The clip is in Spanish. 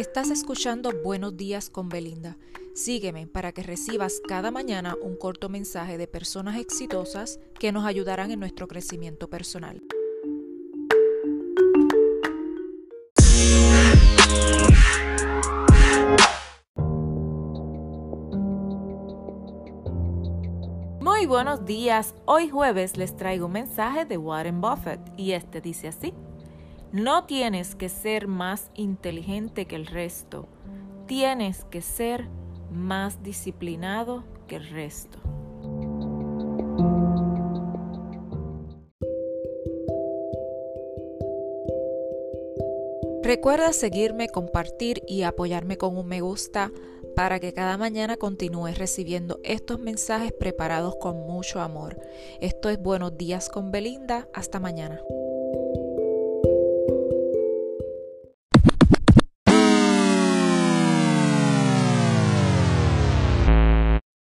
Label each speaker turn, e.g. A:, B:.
A: Estás escuchando Buenos días con Belinda. Sígueme para que recibas cada mañana un corto mensaje de personas exitosas que nos ayudarán en nuestro crecimiento personal. Muy buenos días. Hoy jueves les traigo un mensaje de Warren Buffett y este dice así. No tienes que ser más inteligente que el resto, tienes que ser más disciplinado que el resto. Recuerda seguirme, compartir y apoyarme con un me gusta para que cada mañana continúes recibiendo estos mensajes preparados con mucho amor. Esto es Buenos días con Belinda. Hasta mañana.